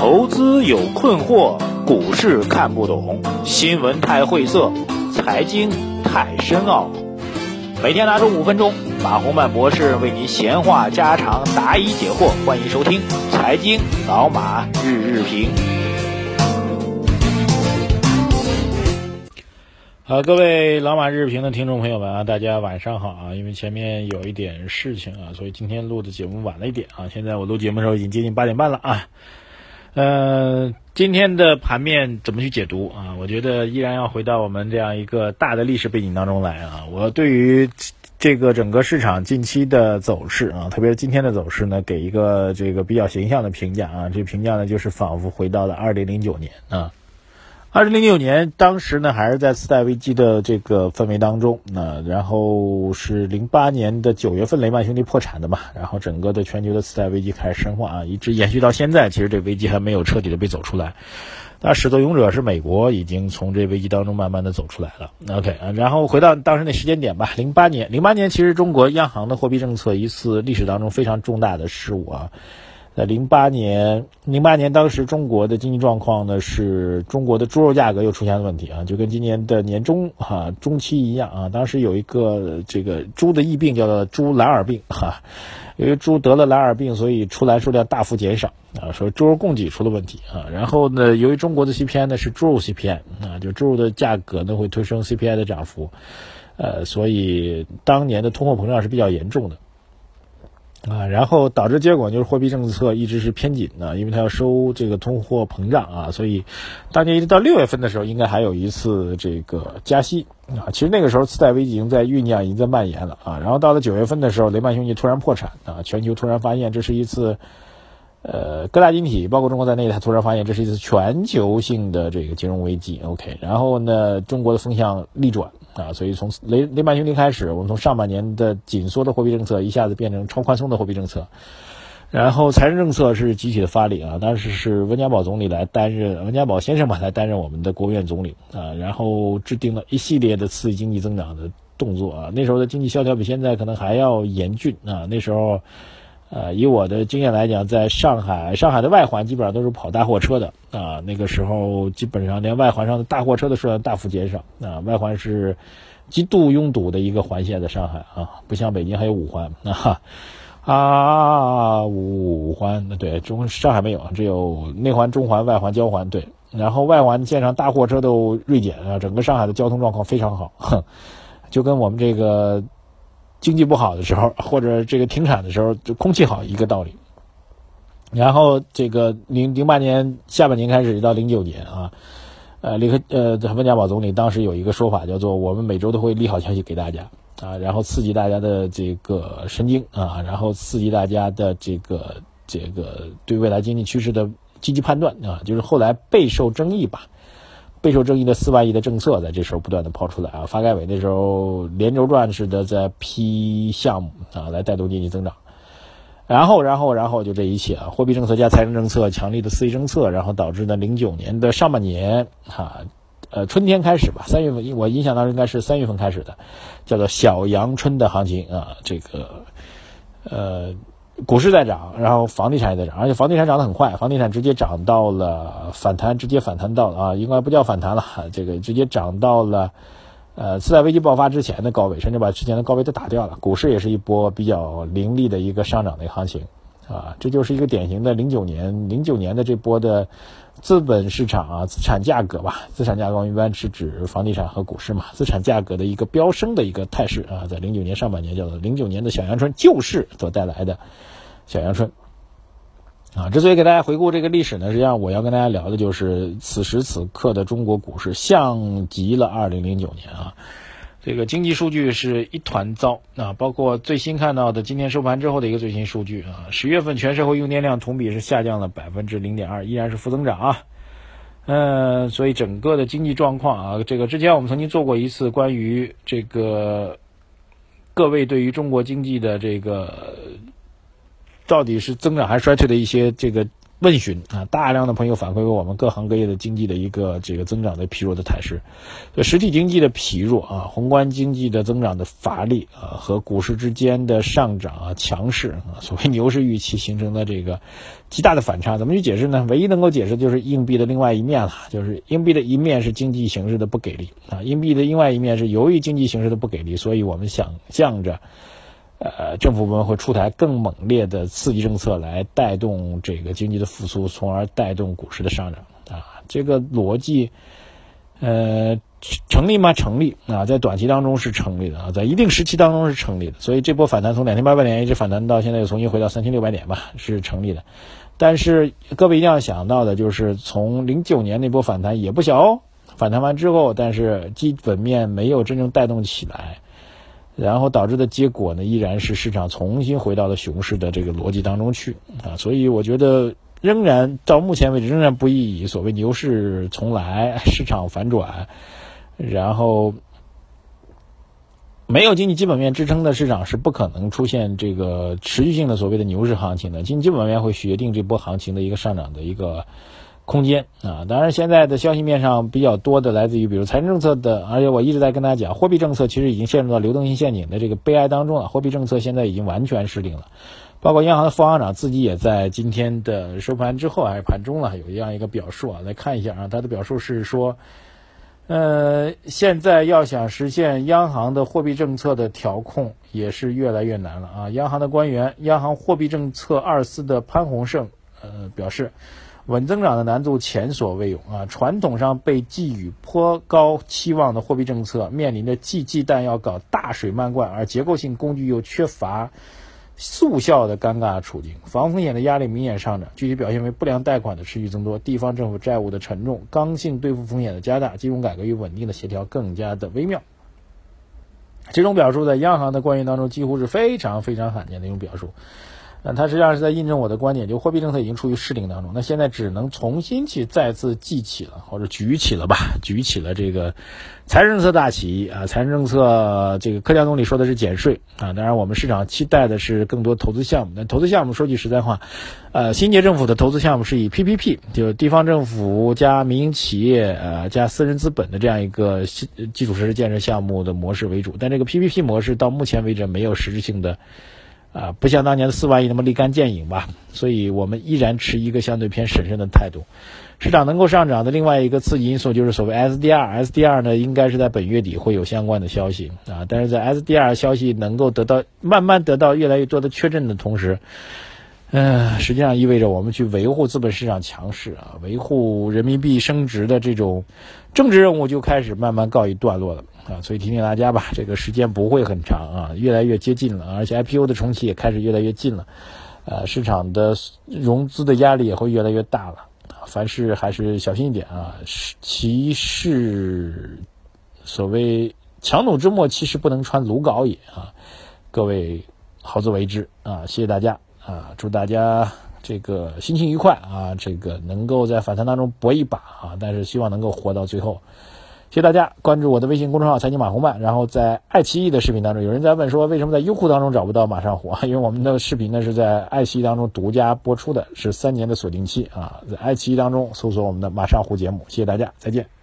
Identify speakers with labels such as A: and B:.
A: 投资有困惑，股市看不懂，新闻太晦涩，财经太深奥。每天拿出五分钟，马洪曼博士为您闲话家常，答疑解惑。欢迎收听《财经老马日日评》。好，各位老马日评的听众朋友们啊，大家晚上好啊！因为前面有一点事情啊，所以今天录的节目晚了一点啊。现在我录节目的时候已经接近八点半了啊。呃，今天的盘面怎么去解读啊？我觉得依然要回到我们这样一个大的历史背景当中来啊。我对于这个整个市场近期的走势啊，特别是今天的走势呢，给一个这个比较形象的评价啊。这评价呢，就是仿佛回到了二零零九年啊。二零零九年，当时呢还是在次贷危机的这个氛围当中，那然后是零八年的九月份，雷曼兄弟破产的嘛，然后整个的全球的次贷危机开始深化啊，一直延续到现在，其实这危机还没有彻底的被走出来。那始作俑者是美国，已经从这危机当中慢慢的走出来了。OK，然后回到当时那时间点吧，零八年，零八年其实中国央行的货币政策一次历史当中非常重大的失误啊。在零八年，零八年当时中国的经济状况呢，是中国的猪肉价格又出现了问题啊，就跟今年的年中哈中期一样啊。当时有一个这个猪的疫病叫做猪蓝耳病哈，由于猪得了蓝耳病，所以出栏数量大幅减少啊，说猪肉供给出了问题啊。然后呢，由于中国的 CPI 呢是猪肉 CPI 啊，就猪肉的价格呢会推升 CPI 的涨幅，呃，所以当年的通货膨胀是比较严重的。啊，然后导致结果就是货币政策一直是偏紧的，因为它要收这个通货膨胀啊，所以当年一直到六月份的时候，应该还有一次这个加息啊。其实那个时候次贷危机已经在酝酿，已经在蔓延了啊。然后到了九月份的时候，雷曼兄弟突然破产啊，全球突然发现这是一次。呃，各大经济体，包括中国在内，他突然发现这是一次全球性的这个金融危机。OK，然后呢，中国的风向逆转啊，所以从雷雷曼兄弟开始，我们从上半年的紧缩的货币政策一下子变成超宽松的货币政策，然后财政政策是集体的发力啊，当时是温家宝总理来担任，温家宝先生吧来担任我们的国务院总理啊，然后制定了一系列的刺激经济增长的动作啊，那时候的经济萧条比现在可能还要严峻啊，那时候。呃，以我的经验来讲，在上海，上海的外环基本上都是跑大货车的啊。那个时候，基本上连外环上的大货车的数量大幅减少啊。外环是极度拥堵的一个环线，在上海啊，不像北京还有五环啊啊五环，对中上海没有，只有内环、中环、外环、交环对。然后外环线上大货车都锐减啊，整个上海的交通状况非常好，就跟我们这个。经济不好的时候，或者这个停产的时候，就空气好一个道理。然后这个零零八年下半年开始到零九年啊，呃，李克呃温家宝总理当时有一个说法叫做我们每周都会利好消息给大家啊，然后刺激大家的这个神经啊，然后刺激大家的这个这个对未来经济趋势的积极判断啊，就是后来备受争议吧。备受争议的四万亿的政策，在这时候不断的抛出来啊，发改委那时候连轴转似的在批项目啊，来带动经济增长。然后，然后，然后就这一切啊，货币政策加财政政策，强力的刺激政策，然后导致呢，零九年的上半年哈，呃，春天开始吧，三月份，我印象当中应该是三月份开始的，叫做小阳春的行情啊，这个，呃。股市在涨，然后房地产也在涨，而且房地产涨得很快，房地产直接涨到了反弹，直接反弹到了啊，应该不叫反弹了，这个直接涨到了，呃，次贷危机爆发之前的高位，甚至把之前的高位都打掉了。股市也是一波比较凌厉的一个上涨的一个行情，啊，这就是一个典型的零九年，零九年的这波的。资本市场啊，资产价格吧，资产价格一般是指房地产和股市嘛，资产价格的一个飙升的一个态势啊，在零九年上半年叫做零九年的小阳春，救市所带来的小阳春啊。之所以给大家回顾这个历史呢，实际上我要跟大家聊的就是此时此刻的中国股市，像极了二零零九年啊。这个经济数据是一团糟啊，包括最新看到的今天收盘之后的一个最新数据啊，十月份全社会用电量同比是下降了百分之零点二，依然是负增长啊。嗯，所以整个的经济状况啊，这个之前我们曾经做过一次关于这个各位对于中国经济的这个到底是增长还是衰退的一些这个问询啊，大量的朋友反馈给我们各行各业的经济的一个这个增长的疲弱的态势，实体经济的疲弱啊，宏观经济的增长的乏力啊，和股市之间的上涨啊强势啊，所谓牛市预期形成的这个极大的反差，怎么去解释呢？唯一能够解释就是硬币的另外一面了，就是硬币的一面是经济形势的不给力啊，硬币的另外一面是由于经济形势的不给力，所以我们想象着。呃，政府部门会出台更猛烈的刺激政策来带动这个经济的复苏，从而带动股市的上涨啊。这个逻辑，呃，成立吗？成立啊，在短期当中是成立的啊，在一定时期当中是成立的。所以这波反弹从两千八百点一直反弹到现在又重新回到三千六百点吧，是成立的。但是各位一定要想到的就是，从零九年那波反弹也不小哦，反弹完之后，但是基本面没有真正带动起来。然后导致的结果呢，依然是市场重新回到了熊市的这个逻辑当中去啊，所以我觉得仍然到目前为止仍然不宜以所谓牛市重来、市场反转，然后没有经济基本面支撑的市场是不可能出现这个持续性的所谓的牛市行情的，经济基本面会决定这波行情的一个上涨的一个。空间啊，当然现在的消息面上比较多的来自于，比如财政政策的，而且我一直在跟大家讲，货币政策其实已经陷入到流动性陷阱的这个悲哀当中了。货币政策现在已经完全失灵了，包括央行的副行长自己也在今天的收盘之后还是盘中了有这样一个表述啊，来看一下啊，他的表述是说，呃，现在要想实现央行的货币政策的调控也是越来越难了啊。央行的官员，央行货币政策二司的潘洪胜呃表示。稳增长的难度前所未有啊！传统上被寄予颇高期望的货币政策，面临着既忌惮要搞大水漫灌，而结构性工具又缺乏速效的尴尬处境。防风险的压力明显上涨，具体表现为不良贷款的持续增多，地方政府债务的沉重，刚性兑付风险的加大，金融改革与稳定的协调更加的微妙。这种表述在央行的官员当中几乎是非常非常罕见的一种表述。那它实际上是在印证我的观点，就货币政策已经处于失灵当中。那现在只能重新去再次记起了，或者举起了吧，举起了这个财政政策大旗啊。财政政策，这个柯强总理说的是减税啊。当然，我们市场期待的是更多投资项目。那投资项目说句实在话，呃，新届政府的投资项目是以 PPP，就地方政府加民营企业呃加私人资本的这样一个基础设施建设项目的模式为主。但这个 PPP 模式到目前为止没有实质性的。啊，不像当年的四万亿那么立竿见影吧，所以我们依然持一个相对偏审慎的态度。市场能够上涨的另外一个刺激因素就是所谓 SDR，SDR 呢应该是在本月底会有相关的消息啊，但是在 SDR 消息能够得到慢慢得到越来越多的确认的同时。嗯，实际上意味着我们去维护资本市场强势啊，维护人民币升值的这种政治任务就开始慢慢告一段落了啊。所以提醒大家吧，这个时间不会很长啊，越来越接近了，而且 IPO 的重启也开始越来越近了，呃，市场的融资的压力也会越来越大了。凡事还是小心一点啊，其事所谓强弩之末，其实不能穿鲁缟也啊。各位好自为之啊，谢谢大家。啊，祝大家这个心情愉快啊！这个能够在反弹当中搏一把啊，但是希望能够活到最后。谢谢大家关注我的微信公众号“财经马红漫”，然后在爱奇艺的视频当中，有人在问说为什么在优酷当中找不到马上虎？因为我们的视频呢是在爱奇艺当中独家播出的，是三年的锁定期啊，在爱奇艺当中搜索我们的马上虎节目。谢谢大家，再见。